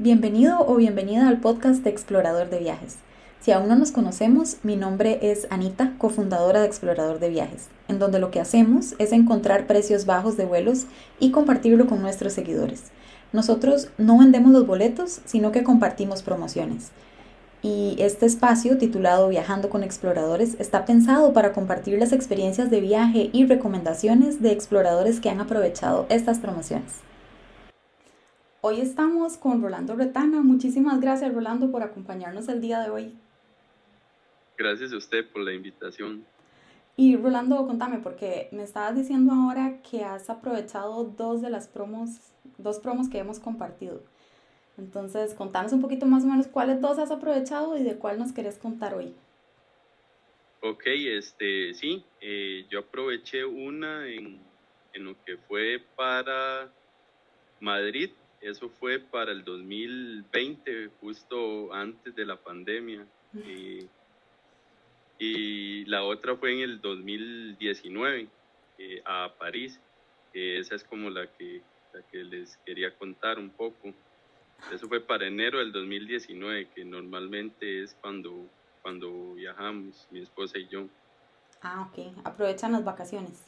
Bienvenido o bienvenida al podcast de Explorador de Viajes. Si aún no nos conocemos, mi nombre es Anita, cofundadora de Explorador de Viajes, en donde lo que hacemos es encontrar precios bajos de vuelos y compartirlo con nuestros seguidores. Nosotros no vendemos los boletos, sino que compartimos promociones. Y este espacio, titulado Viajando con Exploradores, está pensado para compartir las experiencias de viaje y recomendaciones de exploradores que han aprovechado estas promociones. Hoy estamos con Rolando Retana. Muchísimas gracias, Rolando, por acompañarnos el día de hoy. Gracias a usted por la invitación. Y Rolando, contame, porque me estabas diciendo ahora que has aprovechado dos de las promos, dos promos que hemos compartido. Entonces, contanos un poquito más o menos cuáles dos has aprovechado y de cuál nos querés contar hoy. Ok, este, sí, eh, yo aproveché una en, en lo que fue para Madrid, eso fue para el 2020, justo antes de la pandemia. Y, la otra fue en el 2019, eh, a París. esa es como la que, la que les quería contar un poco. Eso fue para enero del 2019, que normalmente es cuando, cuando viajamos, mi esposa y yo. Ah, ok. Aprovechan las vacaciones.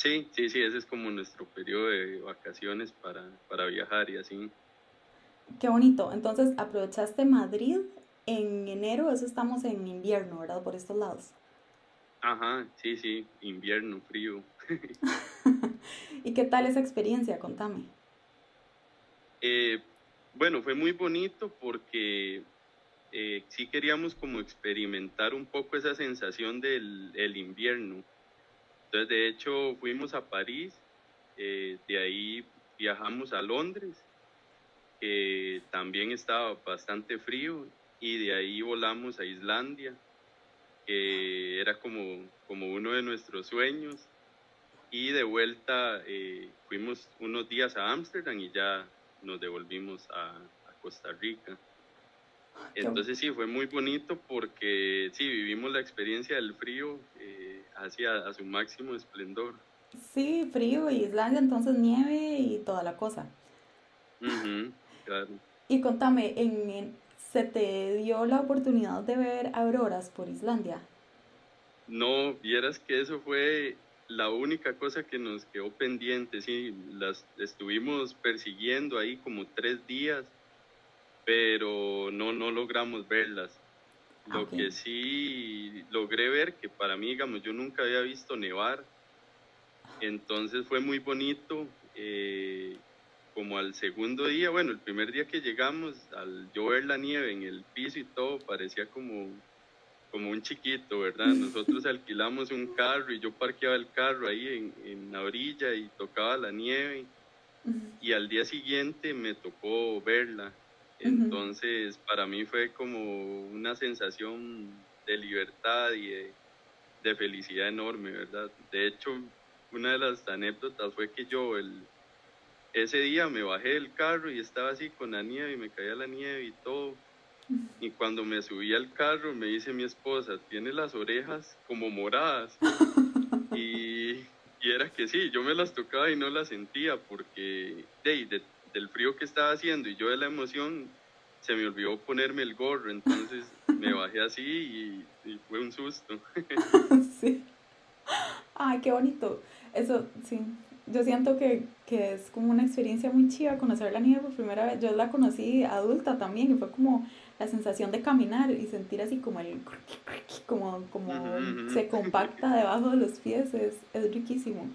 Sí, sí, sí, ese es como nuestro periodo de vacaciones para, para viajar y así. Qué bonito. Entonces, aprovechaste Madrid en enero, eso estamos en invierno, ¿verdad? Por estos lados. Ajá, sí, sí, invierno, frío. ¿Y qué tal esa experiencia? Contame. Eh, bueno, fue muy bonito porque eh, sí queríamos como experimentar un poco esa sensación del el invierno. Entonces, de hecho, fuimos a París, eh, de ahí viajamos a Londres, que también estaba bastante frío, y de ahí volamos a Islandia, que era como, como uno de nuestros sueños, y de vuelta eh, fuimos unos días a Ámsterdam y ya nos devolvimos a, Costa Rica. Entonces sí, fue muy bonito porque sí, vivimos la experiencia del frío. Eh, hacia a su máximo esplendor. Sí, frío y Islandia, entonces nieve y toda la cosa. claro. Y contame, ¿en, ¿se te dio la oportunidad de ver auroras por Islandia? No, vieras que eso fue la única cosa que nos quedó pendiente, sí, las estuvimos persiguiendo ahí como tres días, pero no, no logramos verlas. Lo que sí logré ver, que para mí, digamos, yo nunca había visto nevar, entonces fue muy bonito. Eh, como al segundo día, bueno, el primer día que llegamos, al yo ver la nieve en el piso y todo, parecía como, como un chiquito, ¿verdad? Nosotros alquilamos un carro y yo parqueaba el carro ahí en, en la orilla y tocaba la nieve. Y al día siguiente me tocó verla. Entonces, para mí fue como una sensación de libertad y de, felicidad enorme, ¿verdad? De hecho, una de las anécdotas fue que yo el, ese día me bajé del carro y estaba así con la nieve y me caía la nieve y todo. Y cuando me subí al carro me dice mi esposa, tiene las orejas como moradas. y, y, era que sí, yo me las tocaba y no las sentía porque de, de, del frío que estaba haciendo y yo de la emoción se me olvidó ponerme el gorro, entonces me bajé así y, fue un susto. sí. Ay, qué bonito. Eso, sí. Yo siento que, que, es como una experiencia muy chiva conocer la nieve por primera vez. Yo la conocí adulta también y fue como la sensación de caminar y sentir así como el como, como se compacta debajo de los pies es, es riquísimo.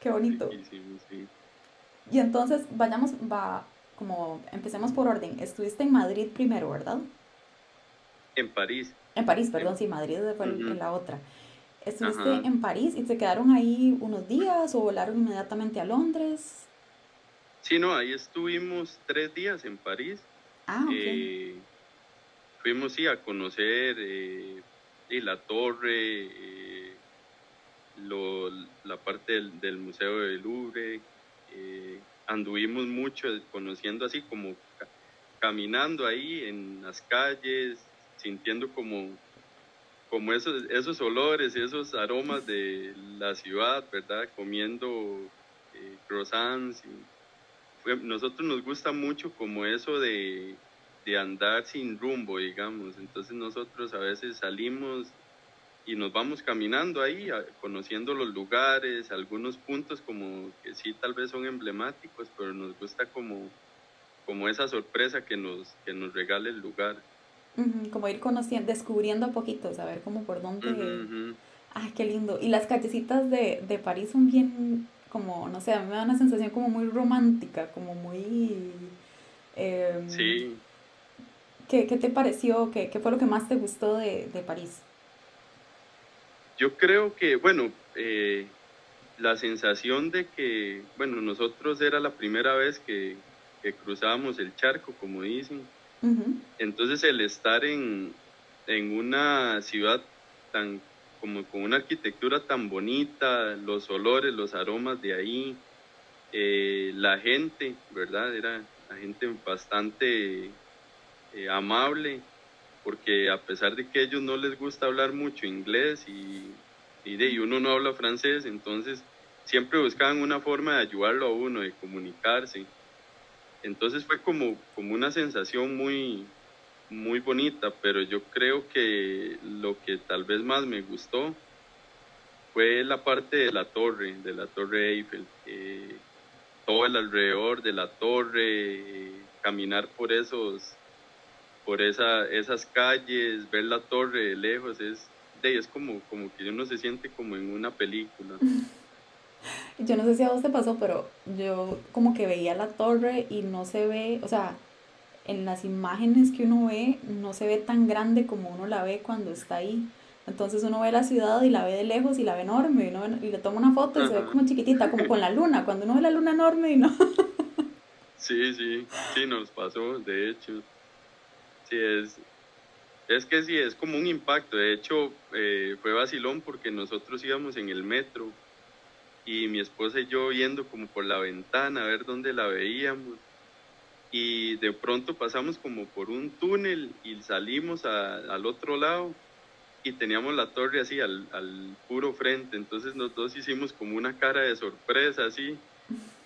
Qué bonito. Riquísimo, sí. Y entonces vayamos, va, como empecemos por orden. Estuviste en Madrid primero, ¿verdad? En París. En París, perdón, sí, Madrid fue en la otra. ¿Estuviste en París y te quedaron ahí unos días o volaron inmediatamente a Londres? Sí, no, ahí estuvimos tres días en París. Ah, ok. Eh, fuimos, sí, a conocer eh, la torre, eh, la parte del, del Museo del Louvre, eh, anduvimos mucho conociendo así como caminando ahí en las calles, sintiendo como, como esos, esos olores, esos aromas de la ciudad, ¿verdad? Comiendo eh, croissants. nosotros nos gusta mucho como eso de, de andar sin rumbo, digamos. Entonces nosotros a veces salimos y nos vamos caminando ahí, conociendo los lugares, algunos puntos como que sí tal vez son emblemáticos, pero nos gusta como, como esa sorpresa que nos, que nos regala el lugar. como ir conociendo, descubriendo a poquito, saber cómo por dónde... Ay, qué lindo. Y las callecitas de, de París son bien, como, no sé, a mí me da una sensación como muy romántica, como muy... Em, sí. ¿qué, ¿Qué, te pareció? ¿Qué, ¿Qué, fue lo que más te gustó de, de París? Yo creo que, bueno, eh, la sensación de que, bueno, nosotros era la primera vez que, que cruzábamos el charco, como dicen. Entonces el estar en, en una ciudad tan como con una arquitectura tan bonita, los olores, los aromas de ahí, eh, la gente, ¿verdad? Era la gente bastante eh, amable, porque a pesar de que a ellos no les gusta hablar mucho inglés y, y, de, uno no habla francés, entonces siempre buscaban una forma de ayudarlo a uno, de comunicarse. Entonces fue como, como una sensación muy, muy bonita, pero yo creo que lo que tal vez más me gustó fue la parte de la torre, de la torre Eiffel, todo el alrededor de la torre, caminar por esos, por esa, esas calles, ver la torre de lejos, es, es como, como que uno se siente como en una película. Yo no sé si a vos te pasó, pero yo como que veía la torre y no se ve, o sea, en las imágenes que uno ve no se ve tan grande como uno la ve cuando está ahí. Entonces uno ve la ciudad y la ve de lejos y la ve enorme y, uno, y le toma una foto y se ve como chiquitita, como con la luna, cuando uno ve la luna enorme y no. Sí, sí, sí, nos pasó, de hecho. Sí, es, es que sí, es como un impacto. De hecho, eh, fue vacilón porque nosotros íbamos en el metro y mi esposa y yo viendo como por la ventana a ver dónde la veíamos. Y de pronto pasamos como por un túnel y salimos al otro lado y teníamos la torre así al, al, puro frente, entonces nosotros hicimos como una cara de sorpresa así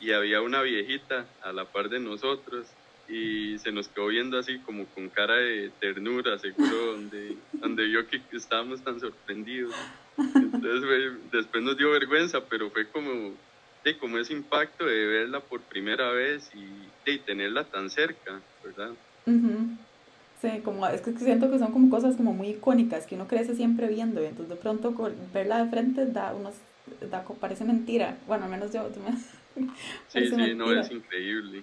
y había una viejita a la par de nosotros y se nos quedó viendo así como con cara de ternura, seguro, donde, donde vio que estábamos tan sorprendidos. Entonces después nos dio vergüenza, pero fue como de como ese impacto de verla por primera vez y de tenerla tan cerca, ¿verdad? Sí, como es que siento que son como cosas como muy icónicas que uno crece siempre viendo y entonces de pronto verla de frente da unos da, parece mentira. Bueno, al menos yo, Sí, sí, no es increíble.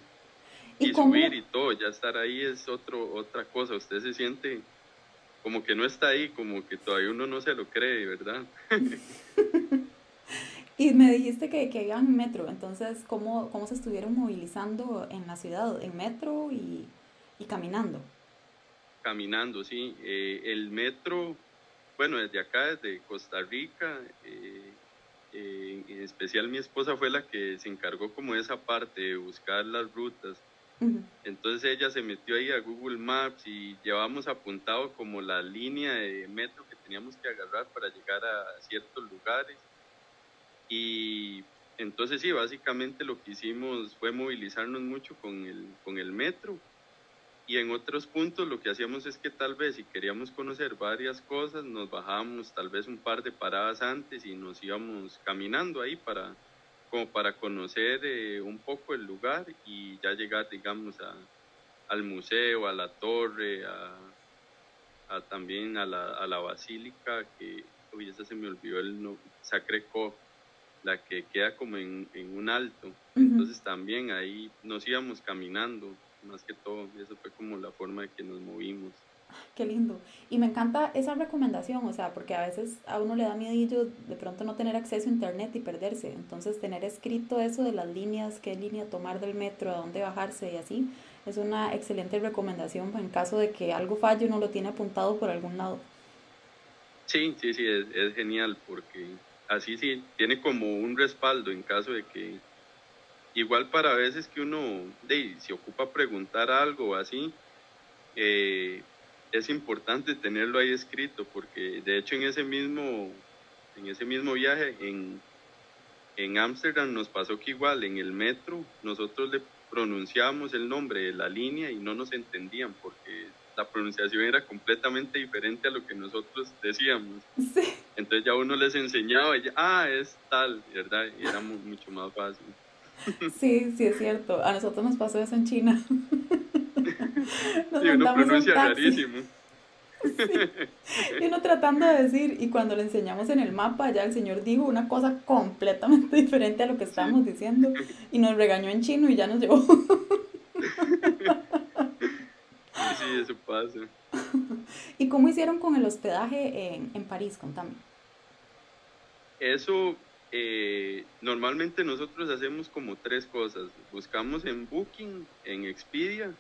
Y, subir y todo, ya estar ahí es otro otra cosa, usted se siente como que no está ahí, como que todavía uno no se lo cree, ¿verdad? Y me dijiste que, que iban en metro, entonces, ¿cómo, ¿cómo se estuvieron movilizando en la ciudad? ¿En metro y, y caminando? Caminando, sí. Eh, el metro, bueno, desde acá, desde Costa Rica, eh, eh, en especial mi esposa fue la que se encargó como de esa parte, de buscar las rutas. Entonces ella se metió ahí a Google Maps y llevamos apuntado como la línea de metro que teníamos que agarrar para llegar a ciertos lugares y entonces sí, básicamente lo que hicimos fue movilizarnos mucho con el, con el metro. Y en otros puntos lo que hacíamos es que tal vez si queríamos conocer varias cosas, nos bajábamos tal vez un par de paradas antes y nos íbamos caminando ahí para, como para conocer eh, un poco el lugar y ya llegar, digamos, a, al museo, a la torre, a, a también a la, a la basílica, que, uy, esa se me olvidó el no, Sacré la que queda como en, en un alto. Entonces también ahí nos íbamos caminando, más que todo, y eso fue como la forma de que nos movimos. Qué lindo. Y me encanta esa recomendación, o sea, porque a veces a uno le da miedo de pronto no tener acceso a internet y perderse. Entonces, tener escrito eso de las líneas, qué línea tomar del metro, a dónde bajarse y así, es una excelente recomendación en caso de que algo falle, uno lo tiene apuntado por algún lado. Sí, sí, sí, es, es genial porque así sí, tiene como un respaldo en caso de que, igual para veces que uno de, se ocupa preguntar algo así, eh, es importante tenerlo ahí escrito, porque de hecho en ese mismo, en ese mismo viaje en en Ámsterdam nos pasó que igual en el metro nosotros le pronunciábamos el nombre de la línea y no nos entendían porque la pronunciación era completamente diferente a lo que nosotros decíamos. Entonces ya uno les enseñaba ya, ah, es tal, ¿verdad? Y era mucho más fácil. Sí, sí es cierto. A nosotros nos pasó eso en China. Nos sí, uno pronuncia rarísimo. Y uno tratando de decir, y cuando le enseñamos en el mapa, ya el señor dijo una cosa completamente diferente a lo que estábamos diciendo y nos regañó en chino y ya nos llevó. Sí, eso pasa. ¿Y cómo hicieron con el hospedaje en, en París? Contame. Eso, eh, normalmente nosotros hacemos como tres cosas. Buscamos en Booking, en Expedia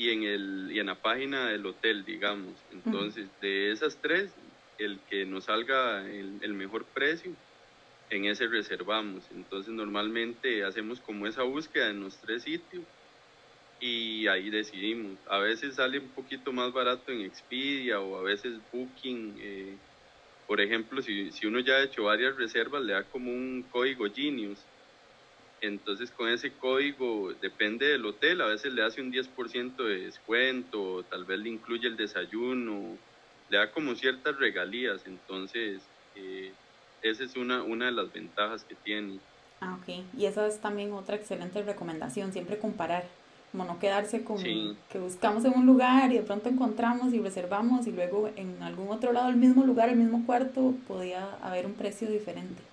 y en, el, y en la página del hotel, digamos. Entonces, de esas tres, el que nos salga el, el, mejor precio, en ese reservamos. Entonces, normalmente hacemos como esa búsqueda en los tres sitios y ahí decidimos. A veces sale un poquito más barato en Expedia o a veces Booking. Eh, por ejemplo, si, si uno ya ha hecho varias reservas, le da como un código Genius entonces con ese código, depende del hotel, a veces le hace un 10% de descuento, tal vez le incluye el desayuno, le da como ciertas regalías. Entonces, eh, esa es una, una de las ventajas que tiene. Ah, ok. Y esa es también otra excelente recomendación, siempre comparar, como no quedarse con que buscamos en un lugar y de pronto encontramos y reservamos y luego en algún otro lado, el mismo lugar, el mismo cuarto, podía haber un precio diferente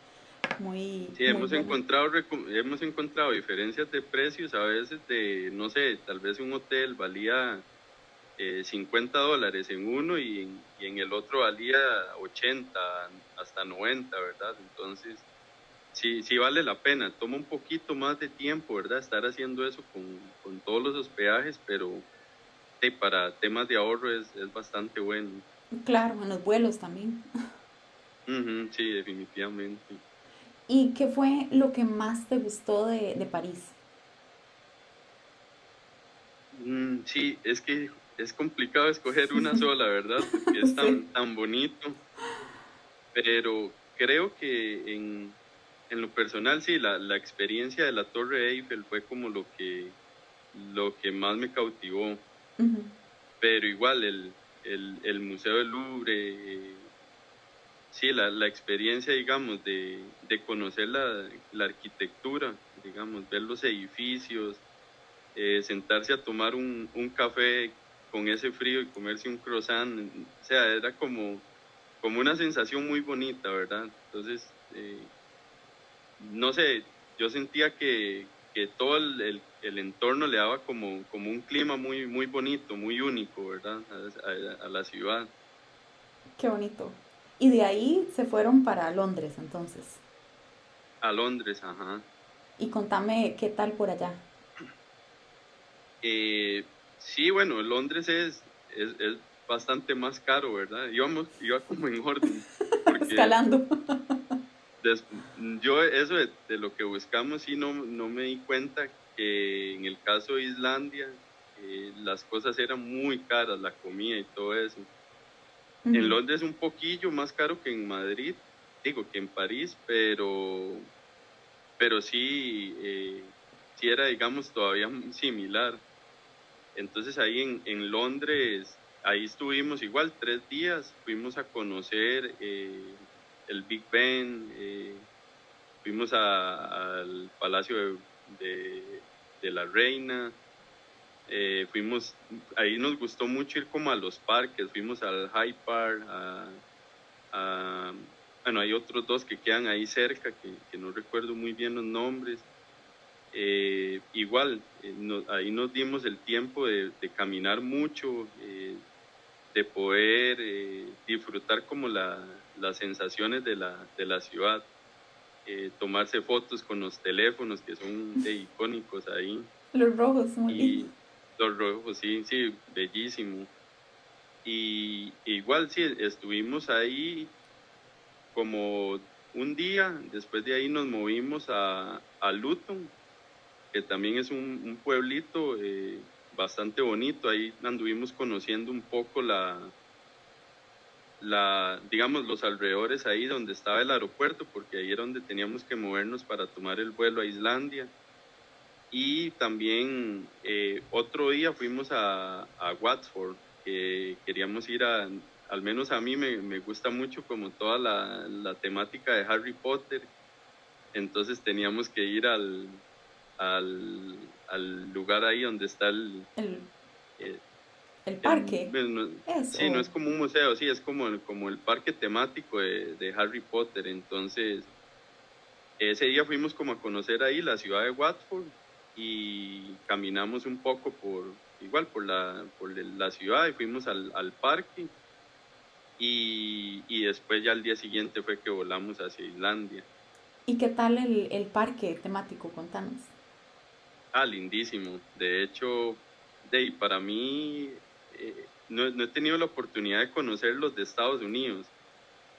muy... Sí, hemos, encontrado, hemos encontrado diferencias de precios a veces de, no sé, tal vez un hotel valía 50 eh, dólares en uno y en, y en, el otro valía 80 hasta 90, ¿verdad? Entonces, sí, sí vale la pena. Toma un poquito más de tiempo, ¿verdad? Estar haciendo eso con, con todos los hospedajes, pero para temas de ahorro es, es, bastante bueno. Claro, en los vuelos también. sí, definitivamente. ¿Y qué fue lo que más te gustó de, de París? Mm, sí, es que es complicado escoger una sola, ¿verdad? Porque es tan, tan bonito. Pero creo que en, en lo personal, sí, la, la, experiencia de la Torre Eiffel fue como lo que, lo que más me cautivó. Pero igual, el, el, el Museo del Louvre, sí, la, la experiencia, digamos, de, de conocer la, la, arquitectura, digamos, ver los edificios, eh, sentarse a tomar un, un, café con ese frío y comerse un croissant, o sea, era como, como una sensación muy bonita, ¿verdad? Entonces, eh, no sé, yo sentía que, que todo el, el, entorno le daba como, como un clima muy, muy bonito, muy único, ¿verdad? a, a la ciudad. Qué bonito. Y de ahí se fueron para Londres entonces. A Londres, ajá. Y contame qué tal por allá. Eh, sí, bueno, Londres es, es, es, bastante más caro, ¿verdad? Íbamos, iba como en orden. Escalando. yo eso de, de, lo que buscamos sí no, no me di cuenta que en el caso de Islandia eh, las cosas eran muy caras, la comida y todo eso. En Londres un poquillo más caro que en Madrid, digo que en París, pero, pero sí, eh, sí era, digamos, todavía similar. Entonces ahí en, en Londres, ahí estuvimos igual tres días, fuimos a conocer eh, el Big Ben, eh, fuimos al Palacio de, de la Reina, eh, fuimos, ahí nos gustó mucho ir como a los parques, fuimos al High Park, a, bueno, hay otros dos que quedan ahí cerca, que, que no recuerdo muy bien los nombres. Eh, igual, eh, ahí nos dimos el tiempo de, de caminar mucho, de poder disfrutar como la, las sensaciones de la, de la ciudad, tomarse fotos con los teléfonos que son icónicos ahí. Los rojos, muy los rojos, sí, sí, bellísimo. Y igual, sí, estuvimos ahí como un día, después de ahí nos movimos a, a Luton, que también es un, pueblito eh, bastante bonito, ahí anduvimos conociendo un poco la, la, digamos, los alrededores ahí donde estaba el aeropuerto, porque ahí era donde teníamos que movernos para tomar el vuelo a Islandia. Y también eh, otro día fuimos a, a Watford, que queríamos ir a, al menos a mí me, me gusta mucho como toda la, la, temática de Harry Potter, entonces teníamos que ir al, al, al lugar ahí donde está el... El, el, parque. Sí, no es como un museo, sí, es como, como el parque temático de, de Harry Potter, entonces ese día fuimos como a conocer ahí la ciudad de Watford y caminamos un poco por, igual por la, por la ciudad y fuimos al, al parque y, y, después ya al día siguiente fue que volamos hacia Islandia. ¿Y qué tal el, el parque temático? Contanos. Ah, lindísimo. De hecho, de, para mí eh, no, no he tenido la oportunidad de conocer los de Estados Unidos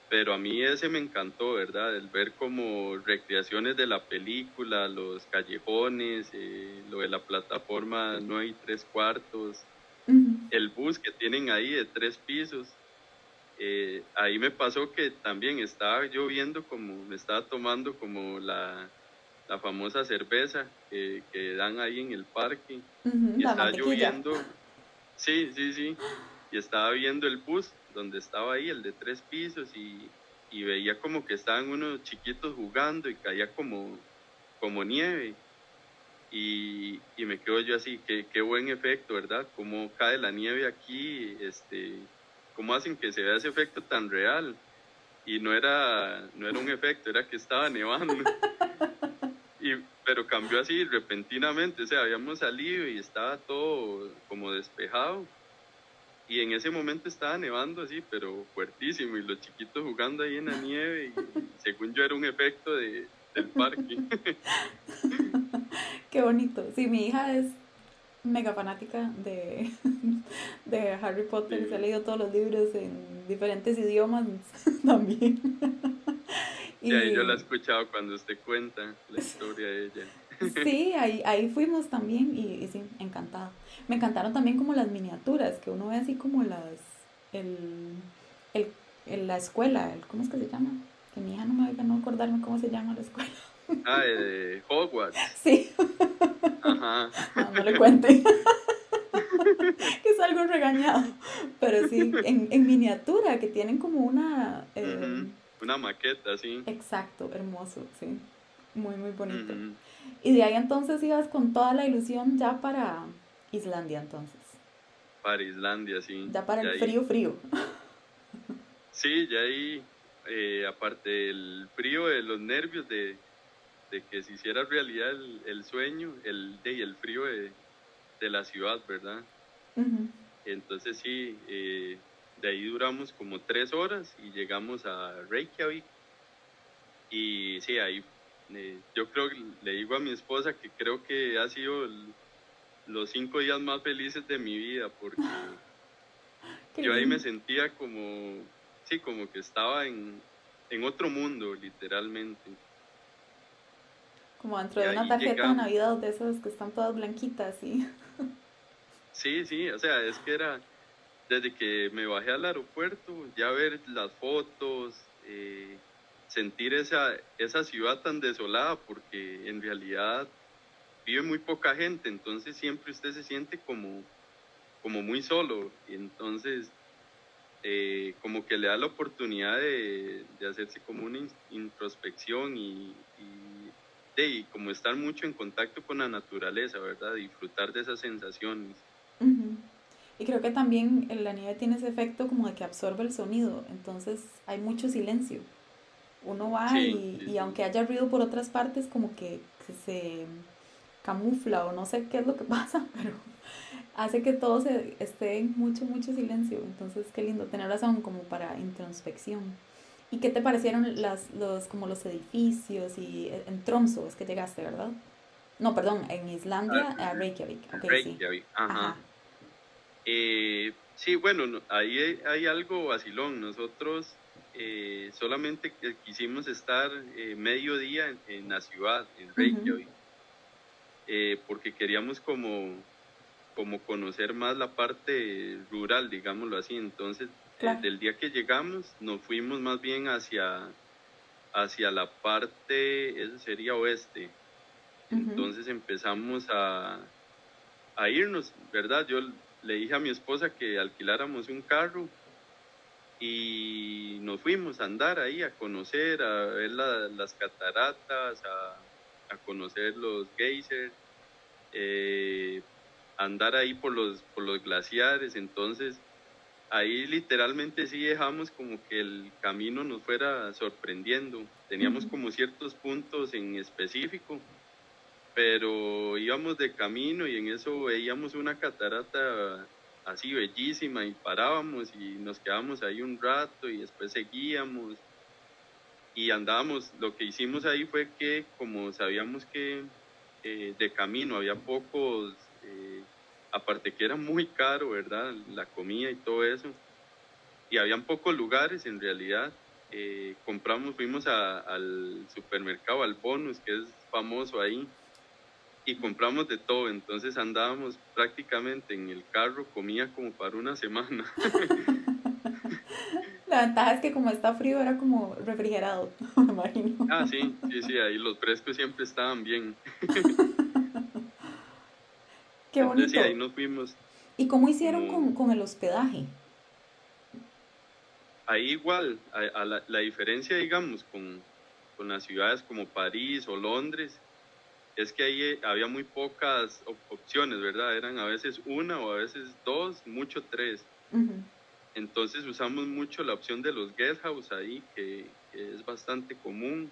pero a mí ese me encantó, ¿verdad? El ver como recreaciones de la película, los callejones, eh, lo de la plataforma no hay tres cuartos, el bus que tienen ahí de tres pisos. Eh, ahí me pasó que también estaba yo viendo como, me estaba tomando como la, la famosa cerveza que, que, dan ahí en el parque. y estaba lloviendo. Sí, sí, sí. Y estaba viendo el bus donde estaba ahí, el de tres pisos, y, y veía como que estaban unos chiquitos jugando y caía como, como nieve. Y, y me quedo yo así, qué, qué buen efecto, ¿verdad? Cómo cae la nieve aquí, este, cómo hacen que se vea ese efecto tan real. Y no era, no era un efecto, era que estaba nevando. Y, pero cambió así repentinamente, o sea, habíamos salido y estaba todo como despejado y en ese momento estaba nevando así, pero fuertísimo, y los chiquitos jugando ahí en la nieve, y según yo era un efecto de, del parque. Qué bonito. Sí, mi hija es mega fanática de, de Harry Potter, se ha leído todos los libros en diferentes idiomas también. Y ahí yo la he escuchado cuando usted cuenta la historia de ella. Sí, ahí, ahí fuimos también y, sí, encantada. Me encantaron también como las miniaturas, que uno ve así como las, el, el, la escuela, el, ¿cómo es que se llama? Que mi hija no me va no acordarme cómo se llama la escuela. Ah, de Hogwarts. Sí. Ajá. No, le cuente. que es algo regañado. Pero sí, en, en miniatura, que tienen como una... Eh, una maqueta, sí. Exacto, hermoso, sí. Muy, muy bonito. Y de ahí entonces ibas con toda la ilusión ya para Islandia entonces. Para Islandia, sí. Ya para el frío, frío. Sí, ya ahí, eh, aparte del frío, de los nervios de, de que se hiciera realidad el, sueño, el, de, el frío de, de la ciudad, ¿verdad? Entonces sí, eh, de ahí duramos como tres horas y llegamos a Reykjavik. Y sí, ahí eh, yo creo que le digo a mi esposa que creo que ha sido los cinco días más felices de mi vida porque yo ahí me sentía como, sí, como que estaba en, en otro mundo, literalmente. Como dentro de una tarjeta de Navidad de esas que están todas blanquitas, ¿sí? Sí, sí, o sea, es que era desde que me bajé al aeropuerto, ya ver las fotos, eh, sentir esa, esa ciudad tan desolada, porque en realidad vive muy poca gente, entonces siempre usted se siente como, como muy solo, y entonces eh, como que le da la oportunidad de, de hacerse como una introspección y, y, de, como estar mucho en contacto con la naturaleza, ¿verdad? Disfrutar de esas sensaciones. Y creo que también la nieve tiene ese efecto como de que absorbe el sonido, entonces hay mucho silencio. Uno va y, y, aunque haya ruido por otras partes, como que se camufla o no sé qué es lo que pasa, pero hace que todo se esté en mucho, mucho silencio. Entonces, qué lindo tener razón como para introspección. ¿Y qué te parecieron las, los, como los edificios y en Tromso es que llegaste, verdad? No, perdón, en Islandia, ah, a Reykjavik. Reykjavik, ajá. Eh, sí, bueno, ahí hay, algo vacilón. Nosotros eh, solamente quisimos estar eh, medio día en, la ciudad, en Reykjavik, porque queríamos como, como conocer más la parte rural, digámoslo así. Entonces, desde el día que llegamos, nos fuimos más bien hacia, hacia la parte, eso sería oeste. Entonces empezamos a, a irnos, ¿verdad? Yo le dije a mi esposa que alquiláramos un carro y nos fuimos a andar ahí, a conocer, a ver las cataratas, a, conocer los geysers, eh, andar ahí por los, por los glaciares. Entonces, ahí literalmente sí dejamos como que el camino nos fuera sorprendiendo. Teníamos como ciertos puntos en específico pero íbamos de camino y en eso veíamos una catarata así bellísima y parábamos y nos quedábamos ahí un rato y después seguíamos. Y andábamos, lo que hicimos ahí fue que como sabíamos que eh, de camino había pocos, eh, aparte que era muy caro, ¿verdad? La comida y todo eso, y habían pocos lugares en realidad, eh, compramos, fuimos al supermercado, al bonus, que es famoso ahí, y compramos de todo, entonces andábamos prácticamente en el carro, comía como para una semana. La ventaja es que como está frío era como refrigerado, me imagino. Ah, sí, sí, sí, ahí los frescos siempre estaban bien. Qué bonito. sí, ahí nos fuimos. ¿Y cómo hicieron con, con, el hospedaje? Ahí igual, a, la, la, diferencia, digamos, con, con las ciudades como París o Londres, es que ahí eh, había muy pocas opciones, ¿verdad? Eran a veces una o a veces dos, mucho tres. Entonces usamos mucho la opción de los guest house ahí, que, es bastante común.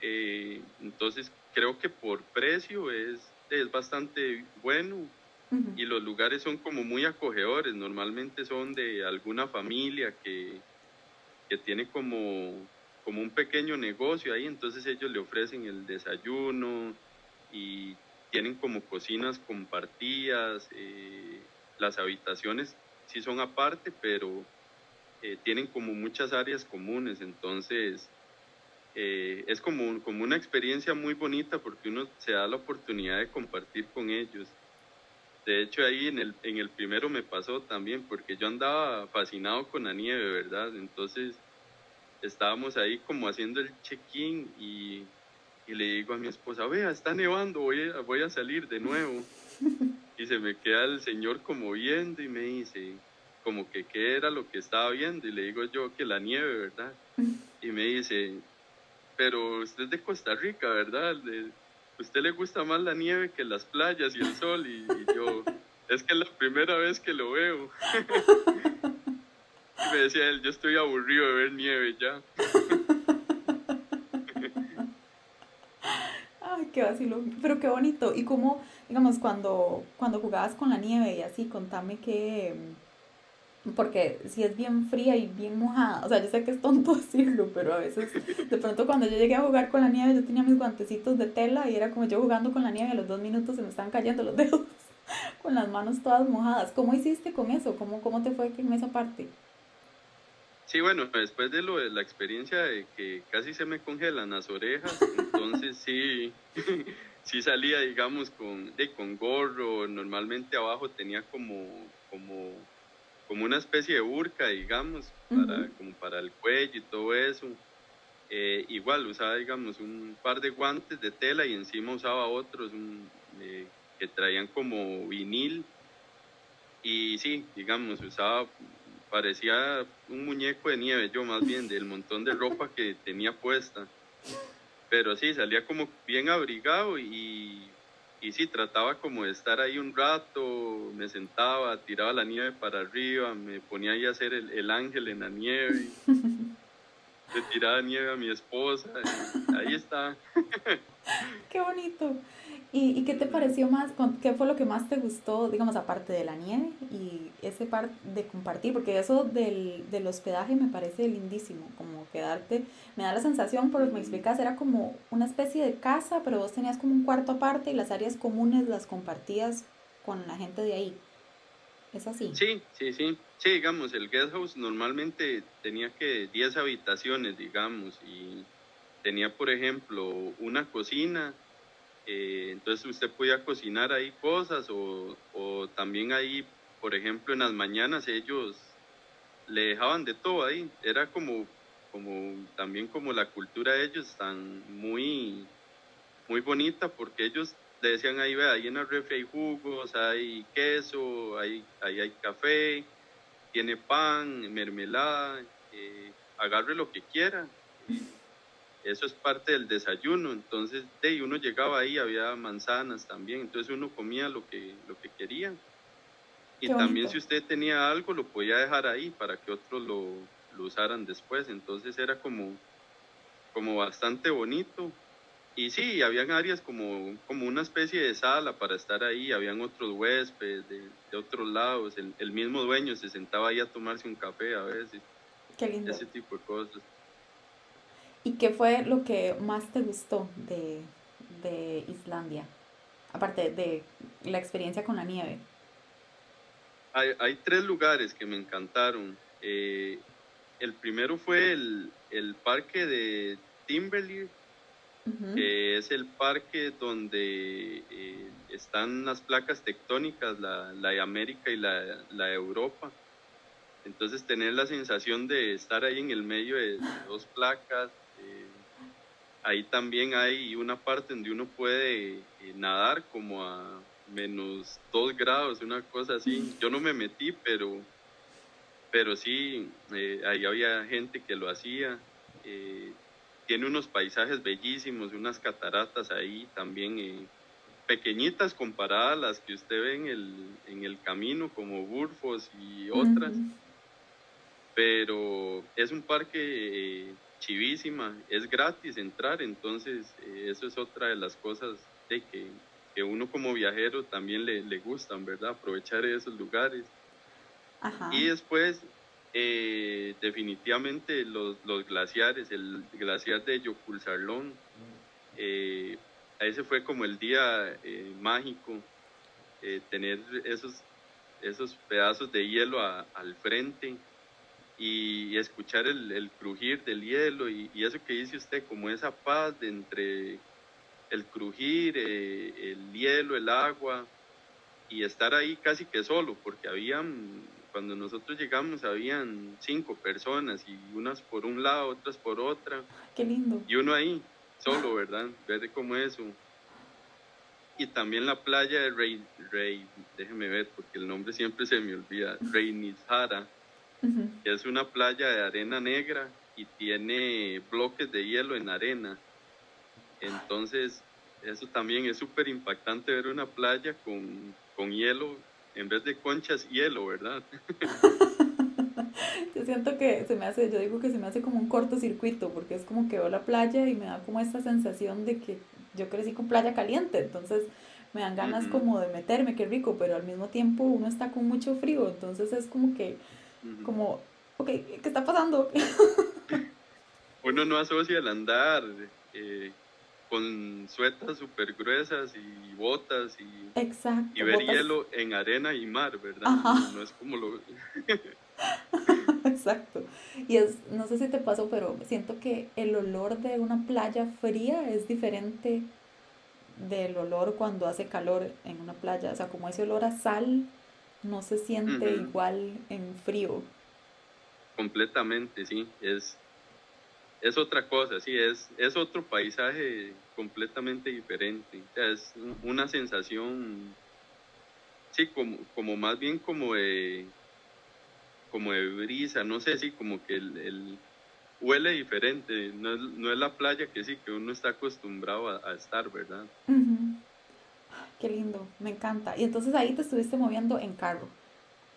Eh, entonces creo que por precio es, es bastante bueno y los lugares son como muy acogedores. Normalmente son de alguna familia que, que tiene como como un pequeño negocio ahí, entonces ellos le ofrecen el desayuno y tienen como cocinas compartidas, eh, las habitaciones sí son aparte, pero eh, tienen como muchas áreas comunes, entonces eh, es como, como una experiencia muy bonita porque uno se da la oportunidad de compartir con ellos. De hecho, ahí en el, en el primero me pasó también, porque yo andaba fascinado con la nieve, ¿verdad? Entonces, estábamos ahí como haciendo el check-in y, le digo a mi esposa, vea, está nevando, voy a, voy a salir de nuevo. Y se me queda el señor como viendo y me dice, como que qué era lo que estaba viendo. Y le digo yo que la nieve, ¿verdad? Y me dice, pero usted es de Costa Rica, ¿verdad? ¿Usted le gusta más la nieve que las playas y el sol? Y, y yo, es que es la primera vez que lo veo. me decía él, yo estoy aburrido de ver nieve ya. Ay, qué vacilo, pero qué bonito. Y cómo, digamos, cuando, cuando jugabas con la nieve y así, contame que, porque si es bien fría y bien mojada, o sea, yo sé que es tonto decirlo, pero a veces, de pronto cuando yo llegué a jugar con la nieve, yo tenía mis guantecitos de tela y era como yo jugando con la nieve a los dos minutos se me estaban cayendo los dedos con las manos todas mojadas. ¿Cómo hiciste con eso? ¿Cómo, cómo te fue en esa parte? Sí, bueno, después de lo de la experiencia de que casi se me congelan las orejas, entonces sí, sí salía, digamos, con, de, con gorro, normalmente abajo tenía como, como, como una especie de burka, digamos, para, como para el cuello y todo eso. Eh, igual usaba, digamos, un par de guantes de tela y encima usaba otros eh, que traían como vinil. Y sí, digamos, usaba parecía un muñeco de nieve, yo más bien, del montón de ropa que tenía puesta. Pero sí, salía como bien abrigado y, y sí, trataba como de estar ahí un rato, me sentaba, tiraba la nieve para arriba, me ponía ahí a hacer el, el ángel en la nieve, le tiraba nieve a mi esposa, ahí está. Qué bonito. ¿Y, ¿Y, qué te pareció más? ¿Qué fue lo que más te gustó, digamos, aparte de la nieve y ese par de compartir? Porque eso del, del hospedaje me parece lindísimo, como quedarte, me da la sensación, por lo que me explicas, era como una especie de casa, pero vos tenías como un cuarto aparte y las áreas comunes las compartías con la gente de ahí. ¿Es así? Sí, sí, sí. Sí, digamos, el guest house normalmente tenía que 10 habitaciones, digamos, y tenía, por ejemplo, una cocina, eh, entonces usted podía cocinar ahí cosas o, o, también ahí, por ejemplo, en las mañanas ellos le dejaban de todo ahí. Era como, como también como la cultura de ellos tan muy, muy bonita porque ellos decían ahí, vea, ahí en el refri hay jugos, hay queso, hay, ahí hay café, tiene pan, mermelada, eh, agarre lo que quiera. Eso es parte del desayuno, entonces de uno llegaba ahí, había manzanas también, entonces uno comía lo que, lo que quería. Y también si usted tenía algo, lo podía dejar ahí para que otros lo, lo usaran después. Entonces era como, como bastante bonito. Y sí, habían áreas como, como una especie de sala para estar ahí, habían otros huéspedes de, de otros lados, el, el, mismo dueño se sentaba ahí a tomarse un café a veces. Qué lindo. Ese tipo de cosas. ¿Y qué fue lo que más te gustó de, de Islandia? Aparte de la experiencia con la nieve. Hay, hay tres lugares que me encantaron. Eh, el primero fue el, el parque de Timberley, que es el parque donde eh, están las placas tectónicas, la, la de América y la, la, de Europa. Entonces tener la sensación de estar ahí en el medio de dos placas. Ahí también hay una parte donde uno puede eh, nadar como a menos dos grados, una cosa así. Yo no me metí, pero, pero sí, eh, ahí había gente que lo hacía. Eh, tiene unos paisajes bellísimos, unas cataratas ahí también eh, pequeñitas comparadas a las que usted ve en el, en el camino, como Burfos y otras. Pero es un parque chivísima, es gratis entrar, entonces eso es otra de las cosas de que, que uno como viajero también le, le gustan, ¿verdad? Aprovechar esos lugares. Ajá. Y después, eh, definitivamente los, los, glaciares, el glaciar de Yokulsarlón, eh, ese fue como el día eh, mágico, eh, tener esos, esos pedazos de hielo a, al frente y escuchar el, el crujir del hielo y, y, eso que dice usted, como esa paz de entre el crujir, eh, el hielo, el agua y estar ahí casi que solo, porque habían cuando nosotros llegamos habían cinco personas y unas por un lado, otras por otra. Qué lindo. Y uno ahí, solo, ¿verdad? Ver cómo eso. Y también la playa de Rey, Rey, déjeme ver porque el nombre siempre se me olvida, Reinizara, uh -huh. que es una playa de arena negra y tiene bloques de hielo en arena. Entonces, eso también es súper impactante ver una playa con, con hielo en vez de conchas, hielo, ¿verdad? yo siento que se me hace, yo digo que se me hace como un cortocircuito, porque es como que veo la playa y me da como esta sensación de que yo crecí con playa caliente, entonces me dan ganas uh -huh. como de meterme, qué rico, pero al mismo tiempo uno está con mucho frío, entonces es como que, uh -huh. como, ok, ¿qué está pasando? uno no asocia el andar eh, con suetas súper gruesas y botas y, Exacto, y ver botas. hielo en arena y mar, ¿verdad? Ajá. No es como lo... Exacto. Y es, no sé si te pasó, pero siento que el olor de una playa fría es diferente del olor cuando hace calor en una playa. O sea, como ese olor a sal no se siente uh -huh. igual en frío. Completamente, sí. Es, es otra cosa, sí, es, es otro paisaje completamente diferente. O sea, es una sensación, sí, como, como más bien como de, como de brisa, no sé, sí, como que el, el huele diferente, no es, no es, la playa que sí, que uno está acostumbrado a, a estar, ¿verdad? Uh -huh. Qué lindo, me encanta. Y entonces ahí te estuviste moviendo en carro,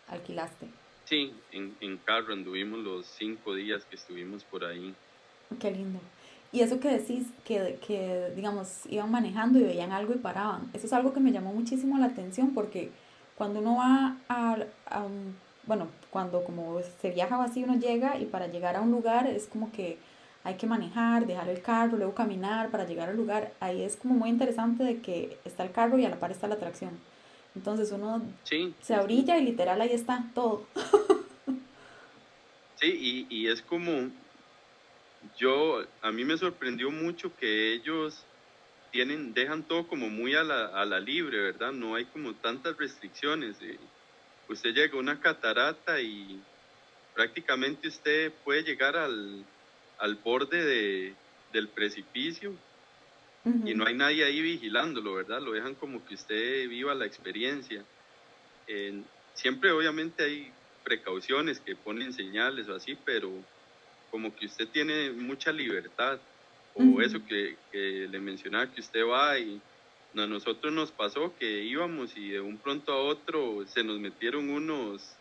alquilaste. Sí, en, en carro anduvimos los cinco días que estuvimos por ahí. Qué lindo. Y eso que decís, que, que digamos, iban manejando y veían algo y paraban, eso es algo que me llamó muchísimo la atención porque cuando uno va a, a un, bueno, cuando como se viaja así uno llega y para llegar a un lugar es como que hay que manejar, dejar el carro, luego caminar para llegar al lugar. Ahí es como muy interesante de que está el carro y a la par está la atracción. Entonces uno sí. se abrilla y literal ahí está todo. Sí, y, y es como, yo, a mí me sorprendió mucho que ellos tienen, dejan todo como muy a la, a la libre, ¿verdad? No hay como tantas restricciones. Eh. Usted llega a una catarata y prácticamente usted puede llegar al, al borde de, del precipicio y no hay nadie ahí vigilándolo, ¿verdad? Lo dejan como que usted viva la experiencia. siempre obviamente hay precauciones que ponen señales o así, pero como que usted tiene mucha libertad. O eso que, que, le mencionaba, que usted va y a nosotros nos pasó que íbamos y de un pronto a otro se nos metieron unos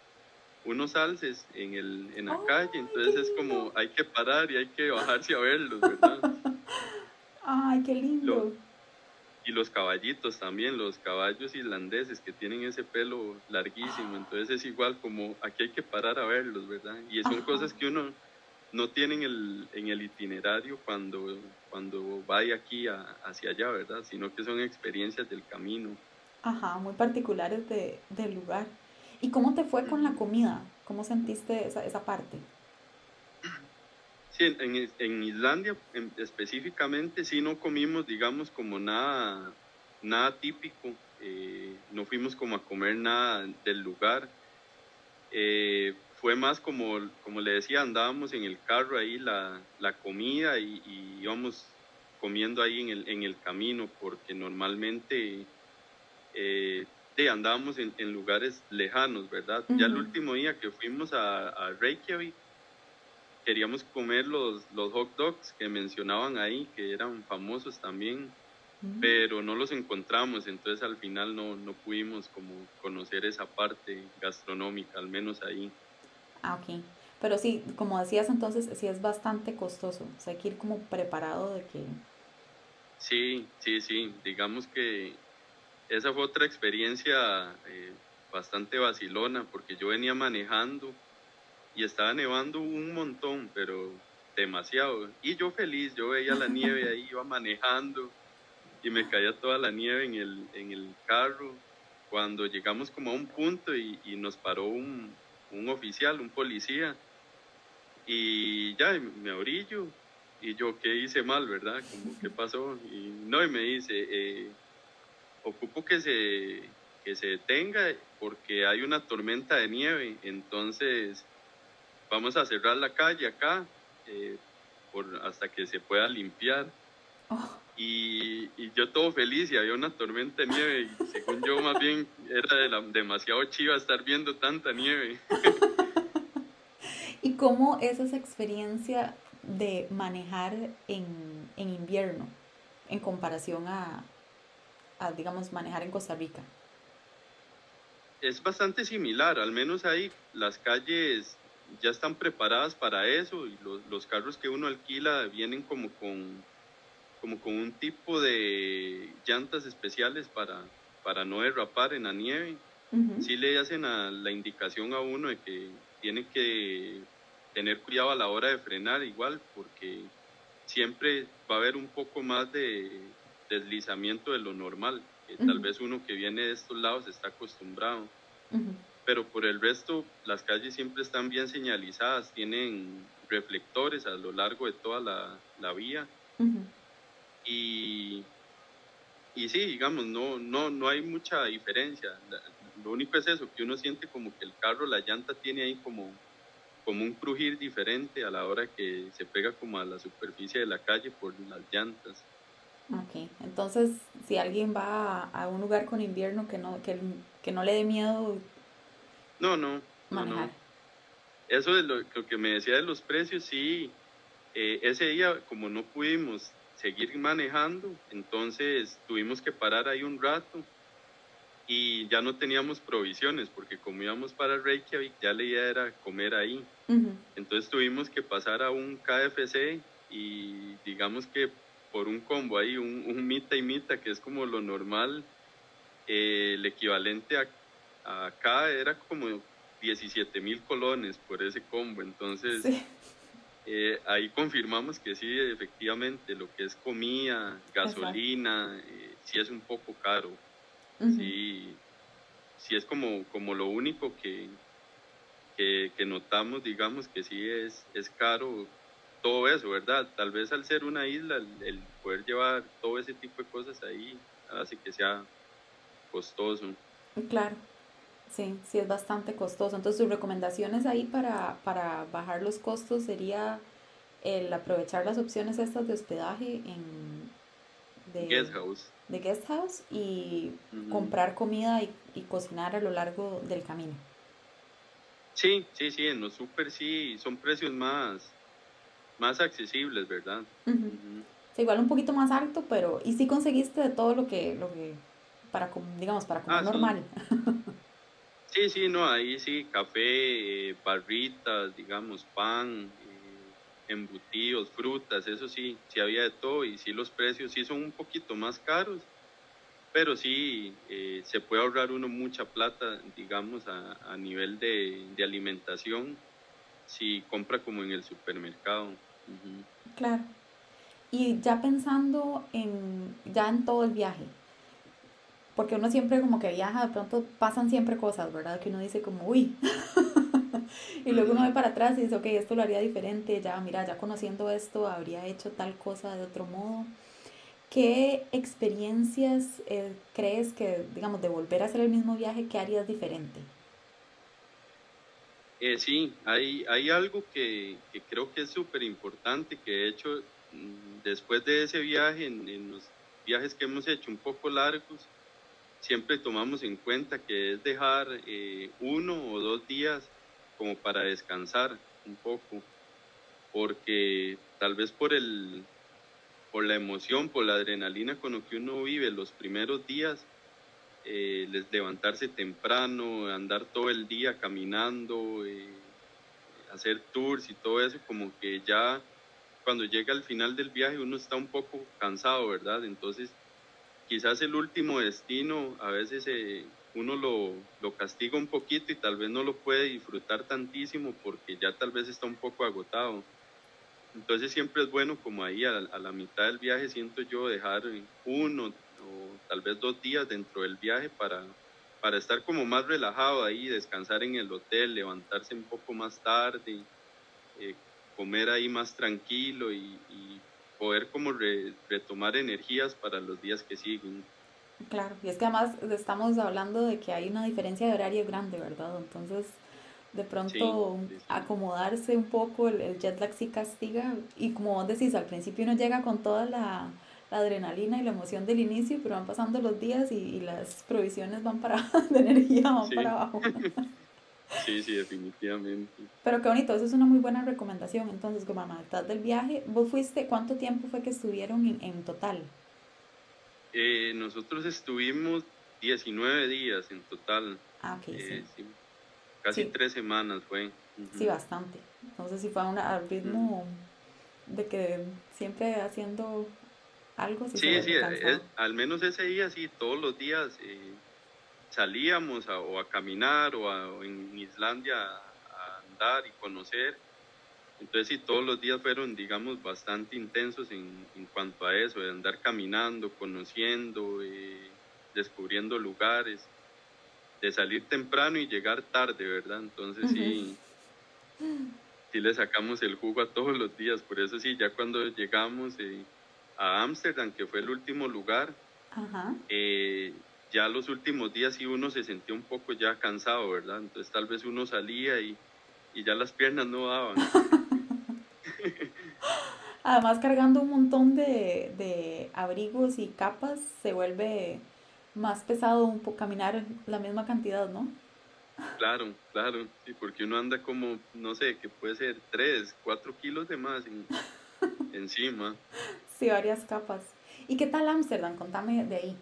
unos alces en, el, en la calle, entonces es como hay que parar y hay que bajarse a verlos, ¿verdad? Ay, qué lindo. y los caballitos también, los caballos irlandeses que tienen ese pelo larguísimo, entonces es igual como aquí hay que parar a verlos, ¿verdad? Y son cosas que uno no tiene en el, en el itinerario cuando, cuando vaya aquí hacia allá, ¿verdad? Sino que son experiencias del camino. Ajá, muy particulares de, del lugar. ¿Y cómo te fue con la comida? ¿Cómo sentiste esa, esa parte? Sí, en, en Islandia específicamente sí no comimos, digamos, como nada, nada típico. Eh, no fuimos como a comer nada del lugar. Eh, fue más como, como le decía, andábamos en el carro ahí la, la comida y, y, íbamos comiendo ahí en el, en el camino porque normalmente eh, andábamos en, en, lugares lejanos, ¿verdad? Ya el último día que fuimos a, a, Reykjavik, queríamos comer los, los hot dogs que mencionaban ahí, que eran famosos también, pero no los encontramos, entonces al final no, no pudimos como conocer esa parte gastronómica, al menos ahí. Ah, ok. Pero sí, como decías entonces, sí es bastante costoso, o sea, hay que ir como preparado de que... Sí, sí, sí, digamos que esa fue otra experiencia eh, bastante vacilona porque yo venía manejando y estaba nevando un montón, pero demasiado. Y yo feliz, yo veía la nieve ahí, iba manejando y me caía toda la nieve en el, en el carro. Cuando llegamos como a un punto y, y nos paró un, un, oficial, un policía, y ya me orillo. Y yo, ¿qué hice mal, verdad? Como, ¿qué pasó? Y no, y me dice, eh, ocupo que se, que se detenga porque hay una tormenta de nieve, entonces vamos a cerrar la calle acá eh, por, hasta que se pueda limpiar. Oh. Y, y, yo todo feliz y había una tormenta de nieve y según yo más bien era de la, demasiado chiva estar viendo tanta nieve. ¿Y cómo es esa experiencia de manejar en, en invierno en comparación a, digamos, manejar en Costa Rica? Es bastante similar, al menos ahí las calles ya están preparadas para eso y los, los carros que uno alquila vienen como con, como con un tipo de llantas especiales para, para no derrapar en la nieve. Sí le hacen la indicación a uno de que tiene que tener cuidado a la hora de frenar igual porque siempre va a haber un poco más de, deslizamiento de lo normal, que tal vez uno que viene de estos lados está acostumbrado. Pero por el resto, las calles siempre están bien señalizadas, tienen reflectores a lo largo de toda la, la vía. Y, y sí, digamos, no, no, no hay mucha diferencia. Lo único es eso, que uno siente como que el carro, la llanta tiene ahí como, como un crujir diferente a la hora que se pega como a la superficie de la calle por las llantas. Ok, entonces si alguien va a, un lugar con invierno que no, que, que no le dé miedo no, no, manejar. Eso es lo, que me decía de los precios, sí, eh, ese día como no pudimos seguir manejando, entonces tuvimos que parar ahí un rato y ya no teníamos provisiones porque como íbamos para Reykjavik ya la idea era comer ahí. Entonces tuvimos que pasar a un KFC y digamos que por un combo ahí, un, un mita y mita, que es como lo normal, eh, el equivalente a, acá era como 17 mil colones por ese combo. Entonces, eh, ahí confirmamos que sí, efectivamente, lo que es comida, gasolina, eh, sí es un poco caro. Sí, sí es como, como lo único que, que, que, notamos, digamos, que sí es, es caro todo eso, ¿verdad? Tal vez al ser una isla, el, poder llevar todo ese tipo de cosas ahí hace que sea costoso. Claro, sí, sí es bastante costoso. Entonces, sus recomendaciones ahí para, para bajar los costos sería el aprovechar las opciones estas de hospedaje en de guest house. De guest house y comprar comida y, cocinar a lo largo del camino. Sí, sí, sí, en los super sí son precios más, más accesibles, ¿verdad? igual un poquito más alto, pero y sí conseguiste de todo lo que, lo que para, digamos, para comer ah, normal. Sí. sí, no, ahí sí, café, eh, barritas, digamos, pan, embutidos, frutas, eso sí, sí había de todo y sí los precios sí son un poquito más caros, pero sí eh, se puede ahorrar uno mucha plata, digamos, a, a nivel de, de, alimentación si compra como en el supermercado. Claro. Y ya pensando en, ya en todo el viaje, porque uno siempre como que viaja, de pronto pasan siempre cosas, ¿verdad? Que uno dice como, uy, y luego uno ve para atrás y dice, ok, esto lo haría diferente, ya, mira, ya conociendo esto, habría hecho tal cosa de otro modo. ¿Qué experiencias eh, crees que, digamos, de volver a hacer el mismo viaje, qué harías diferente? Eh, sí, hay, hay algo que, que creo que es súper importante, que he hecho mm, después de ese viaje, en, en, los viajes que hemos hecho un poco largos, siempre tomamos en cuenta que es dejar eh, uno o dos días como para descansar un poco, porque tal vez por el por la emoción, por la adrenalina con lo que uno vive los primeros días, eh, les levantarse temprano, andar todo el día caminando, eh, hacer tours y todo eso, como que ya cuando llega al final del viaje uno está un poco cansado, ¿verdad? Entonces, quizás el último destino a veces eh, uno lo, lo, castiga un poquito y tal vez no lo puede disfrutar tantísimo porque ya tal vez está un poco agotado. Entonces siempre es bueno como ahí a, la mitad del viaje siento yo dejar uno o tal vez dos días dentro del viaje para, para estar como más relajado ahí, descansar en el hotel, levantarse un poco más tarde, eh, comer ahí más tranquilo y, poder como retomar energías para los días que siguen. Claro, y es que además estamos hablando de que hay una diferencia de horario grande, ¿verdad? Entonces, de pronto acomodarse un poco, el, jet lag sí castiga, y como vos decís, al principio uno llega con toda la, adrenalina y la emoción del inicio, pero van pasando los días y, las provisiones van para, de energía van para abajo. Sí, sí, definitivamente. Pero qué bonito, eso es una muy buena recomendación. Entonces, como a mitad del viaje, ¿vos fuiste, cuánto tiempo fue que estuvieron en, en total? Eh, nosotros estuvimos 19 días en total. Ah, ok, eh, sí. Casi tres semanas fue. Sí, bastante. Entonces sí fue al ritmo de que siempre haciendo algo. Sí, sí, al menos ese día sí, todos los días eh, salíamos o a caminar o, a, en Islandia a andar y conocer entonces sí, todos los días fueron, digamos, bastante intensos en, en cuanto a eso, de andar caminando, conociendo, eh, descubriendo lugares, de salir temprano y llegar tarde, ¿verdad? Entonces sí, sí le sacamos el jugo a todos los días, por eso sí, ya cuando llegamos eh, a Ámsterdam, que fue el último lugar, eh, ya los últimos días sí uno se sentía un poco ya cansado, ¿verdad? Entonces tal vez uno salía y, y ya las piernas no daban. Además, cargando un montón de, abrigos y capas, se vuelve más pesado un poco caminar la misma cantidad, ¿no? Claro, claro, sí, porque uno anda como, no sé, que puede ser 3, 4 kilos de más encima. Sí, varias capas. ¿Y qué tal Ámsterdam? Contame de ahí.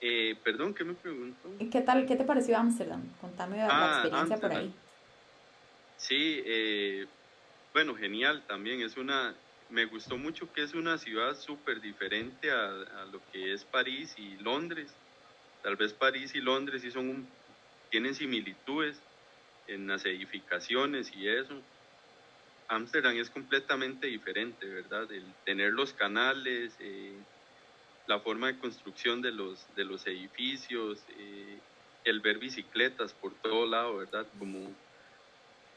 Eh, perdón, ¿qué me preguntó? ¿Qué tal, qué te pareció Ámsterdam? Contame la ah, experiencia por ahí. Sí, eh, bueno, genial también. Es una, me gustó mucho que es una ciudad súper diferente a, lo que es París y Londres. Tal vez París y Londres sí son tienen similitudes en las edificaciones y eso. Ámsterdam es completamente diferente, ¿verdad? El tener los canales, eh, la forma de construcción de los, de los edificios, eh, el ver bicicletas por todo lado, ¿verdad? Como,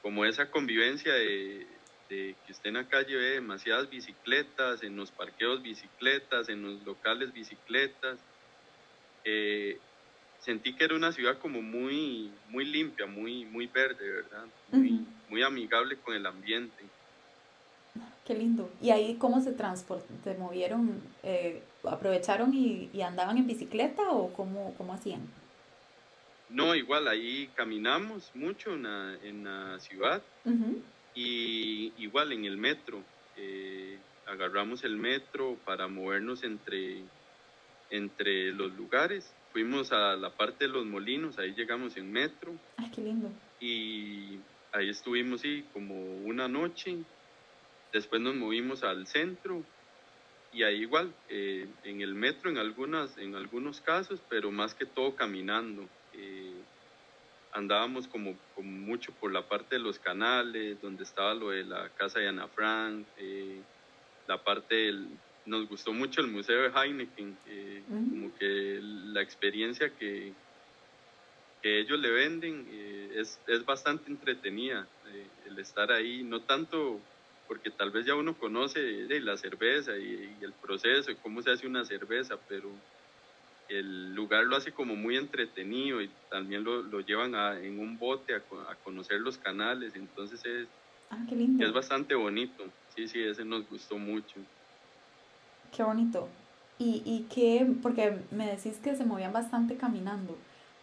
como esa convivencia de, que usted en la calle ve demasiadas bicicletas, en los parqueos bicicletas, en los locales bicicletas. Eh, sentí que era una ciudad como muy, muy limpia, muy, muy verde, ¿verdad? Muy, muy amigable con el ambiente. Qué lindo. ¿Y ahí cómo se transportaron? ¿Se movieron? Eh, ¿Aprovecharon y, y, andaban en bicicleta o cómo, cómo hacían? No, igual ahí caminamos mucho en la, en la ciudad y igual en el metro. Eh, agarramos el metro para movernos entre, entre los lugares. Fuimos a la parte de los molinos, ahí llegamos en metro. Ay, qué lindo. Y ahí estuvimos, sí, como una noche. Después nos movimos al centro y ahí igual, eh, en el metro en, algunas, en algunos casos, pero más que todo caminando. Eh, andábamos como, mucho por la parte de los canales, donde estaba lo de la casa de Ana Frank, eh, la parte del, nos gustó mucho el museo de Heineken, eh, como que la experiencia que, que ellos le venden es, es, bastante entretenida, el estar ahí, no tanto porque tal vez ya uno conoce de la cerveza y, y el proceso, y cómo se hace una cerveza, pero el lugar lo hace como muy entretenido y también lo, lo llevan a, en un bote a, a, conocer los canales, entonces es, ah, es bastante bonito. Sí, sí, ese nos gustó mucho. Qué bonito. Y, y qué, porque me decís que se movían bastante caminando.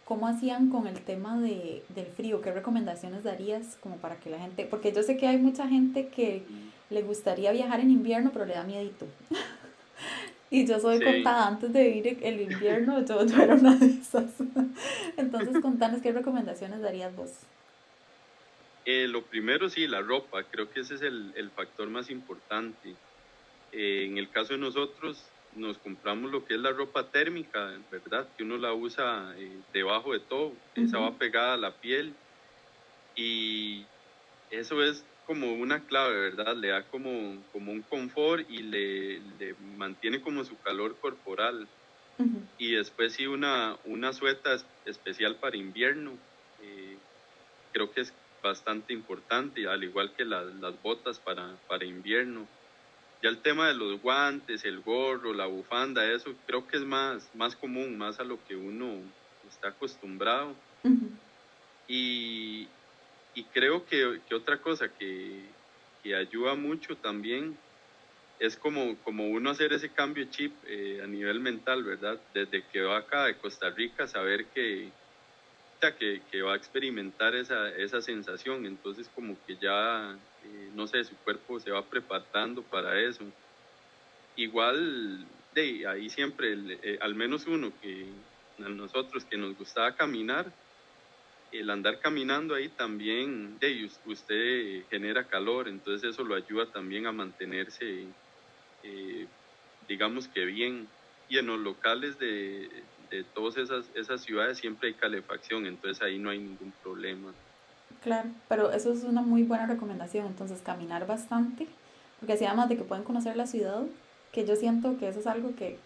¿Cómo hacían con el tema de, del frío? ¿Qué recomendaciones darías como para que la gente, porque yo sé que hay mucha gente que le gustaría viajar en invierno, pero le da miedito. Y yo soy contada antes de ir el invierno, yo, yo era una de esas. Entonces, contanos qué recomendaciones darías vos. Eh, lo primero, sí, la ropa. Creo que ese es el, el factor más importante. Eh, en el caso de nosotros, nos compramos lo que es la ropa térmica, ¿verdad? Que uno la usa eh, debajo de todo. Esa va pegada a la piel. Y eso es como una clave, ¿verdad? Le da como, como un confort y le, le mantiene como su calor corporal. Y después sí una, una sueta especial para invierno. Eh, creo que es bastante importante, al igual que las botas para, para invierno. Ya el tema de los guantes, el gorro, la bufanda, eso creo que es más, más común, más a lo que uno está acostumbrado. y, y creo que, que otra cosa que, que, ayuda mucho también es como, como uno hacer ese cambio chip eh, a nivel mental, ¿verdad? Desde que va acá de Costa Rica, saber que, que, que va a experimentar esa, esa sensación, entonces como que ya, eh, no sé, su cuerpo se va preparando para eso. Igual, de ahí siempre, eh, al menos uno que a nosotros que nos gustaba caminar, el andar caminando ahí también, de, usted genera calor, entonces eso lo ayuda también a mantenerse, eh, digamos que bien. Y en los locales de, de todas esas, esas ciudades siempre hay calefacción, entonces ahí no hay ningún problema. Claro, pero eso es una muy buena recomendación, entonces caminar bastante, porque así además de que pueden conocer la ciudad, que yo siento que eso es algo que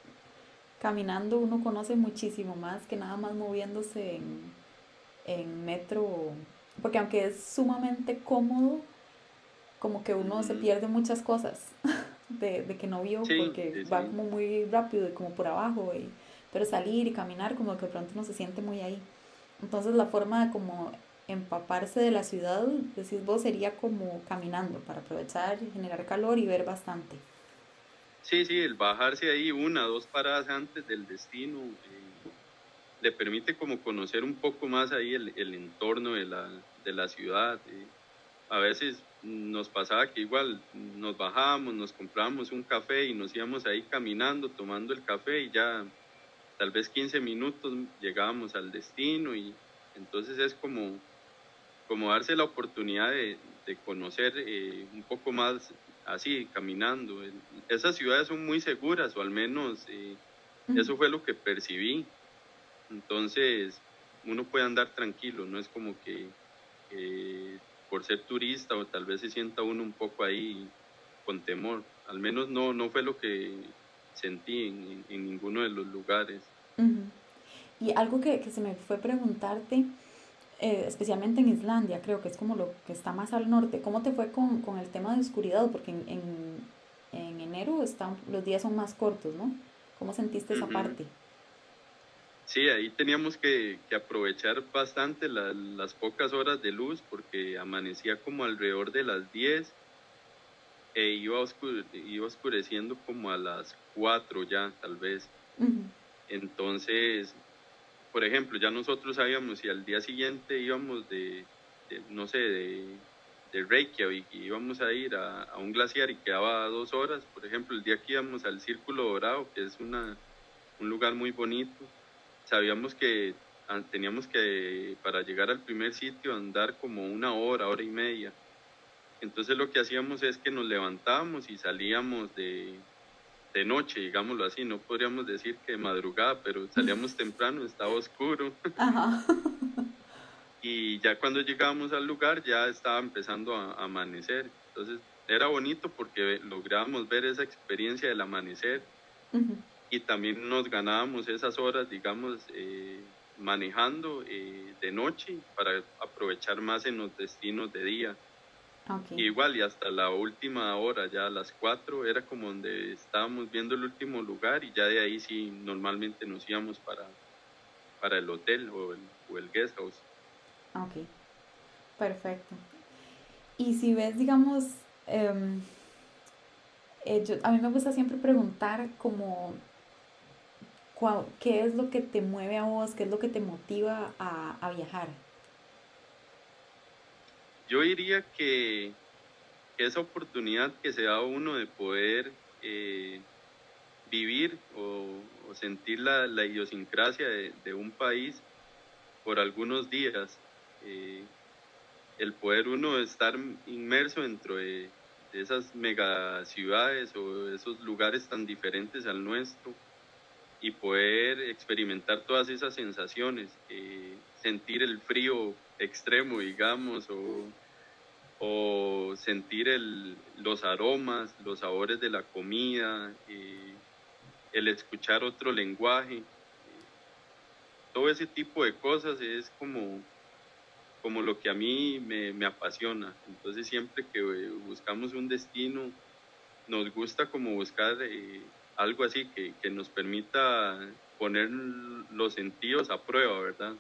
caminando uno conoce muchísimo más que nada más moviéndose en en metro, porque aunque es sumamente cómodo, como que uno se pierde muchas cosas de, de que no vio, porque va como muy rápido y como por abajo, y, pero salir y caminar como que de pronto uno se siente muy ahí. Entonces la forma de como empaparse de la ciudad, decís vos, sería como caminando para aprovechar, generar calor y ver bastante. Sí, sí, el bajarse ahí una, dos paradas antes del destino, le permite como conocer un poco más ahí el, el entorno de la, de la ciudad. a veces nos pasaba que igual nos bajábamos, nos comprábamos un café y nos íbamos ahí caminando, tomando el café y ya tal vez 15 minutos llegábamos al destino y entonces es como, como darse la oportunidad de, de conocer eh, un poco más así, caminando. Esas ciudades son muy seguras o al menos eh, eso fue lo que percibí. Entonces, uno puede andar tranquilo, no es como que por ser turista o tal vez se sienta uno un poco ahí con temor. Al menos no, no fue lo que sentí en, en ninguno de los lugares. Y algo que, que, se me fue preguntarte, eh, especialmente en Islandia, creo que es como lo que está más al norte, ¿cómo te fue con, con el tema de oscuridad? Porque en, en, en enero están, los días son más cortos, ¿no? ¿Cómo sentiste esa parte? Sí, ahí teníamos que, que aprovechar bastante la, las pocas horas de luz porque amanecía como alrededor de las 10 e iba, iba oscureciendo como a las 4 ya, tal vez. Entonces, por ejemplo, ya nosotros sabíamos si al día siguiente íbamos de, no sé, de, de, Reykjavik y íbamos a ir a, a, un glaciar y quedaba dos horas, por ejemplo, el día que íbamos al Círculo Dorado, que es una, un lugar muy bonito, sabíamos que teníamos que, para llegar al primer sitio, andar como una hora, hora y media. Entonces lo que hacíamos es que nos levantábamos y salíamos de, de noche, digámoslo así, no podríamos decir que madrugada, pero salíamos temprano, estaba oscuro. y ya cuando llegábamos al lugar ya estaba empezando a, amanecer. Entonces era bonito porque lográbamos ver esa experiencia del amanecer y también nos ganábamos esas horas, digamos, eh, manejando eh, de noche para aprovechar más en los destinos de día. Igual, y hasta la última hora, ya a las 4, era como donde estábamos viendo el último lugar y ya de ahí sí normalmente nos íbamos para, para el hotel o el, o el guest house. Ok, perfecto. Y si ves, digamos, em, eh, a mí me gusta siempre preguntar como ¿qué es lo que te mueve a vos? ¿Qué es lo que te motiva a, viajar? Yo diría que, esa oportunidad que se da uno de poder eh, vivir o, sentir la, idiosincrasia de, un país por algunos días, eh, el poder uno estar inmerso dentro de, de esas megaciudades o esos lugares tan diferentes al nuestro, y poder experimentar todas esas sensaciones, eh, sentir el frío extremo, digamos, o, o sentir el, los aromas, los sabores de la comida, eh, el escuchar otro lenguaje, todo ese tipo de cosas es como, como lo que a mí me, me apasiona. Entonces siempre que buscamos un destino, nos gusta como buscar... Eh, algo así que, que nos permita poner los sentidos a prueba, ¿verdad?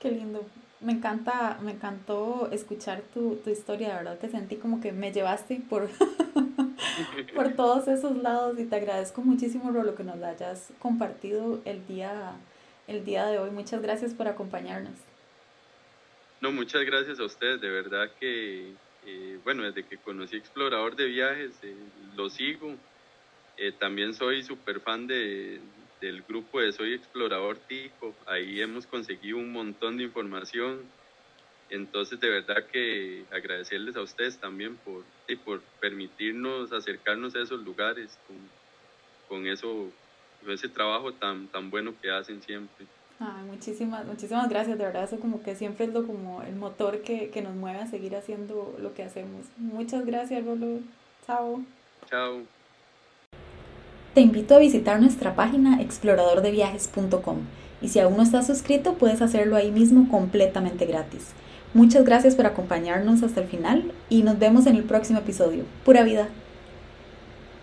Qué lindo. Me encanta, me encantó escuchar tu, tu historia, de verdad que sentí como que me llevaste por, por todos esos lados y te agradezco muchísimo por lo que nos hayas compartido el día, el día de hoy. Muchas gracias por acompañarnos. No, muchas gracias a ustedes, de verdad que, eh, bueno, desde que conocí Explorador de Viajes, eh, lo sigo eh, también soy súper fan de, del grupo de Soy Explorador Tico. Ahí hemos conseguido un montón de información. Entonces, de verdad que agradecerles a ustedes también por, y por permitirnos acercarnos a esos lugares con, con eso, ese trabajo tan, tan bueno que hacen siempre. Ay, muchísimas, muchísimas gracias, de verdad, eso como que siempre es lo como el motor que, que nos mueve a seguir haciendo lo que hacemos. Muchas gracias, Rolo. Chao. Chao. Te invito a visitar nuestra página exploradordeviajes.com y si aún no estás suscrito puedes hacerlo ahí mismo completamente gratis. Muchas gracias por acompañarnos hasta el final y nos vemos en el próximo episodio. Pura vida.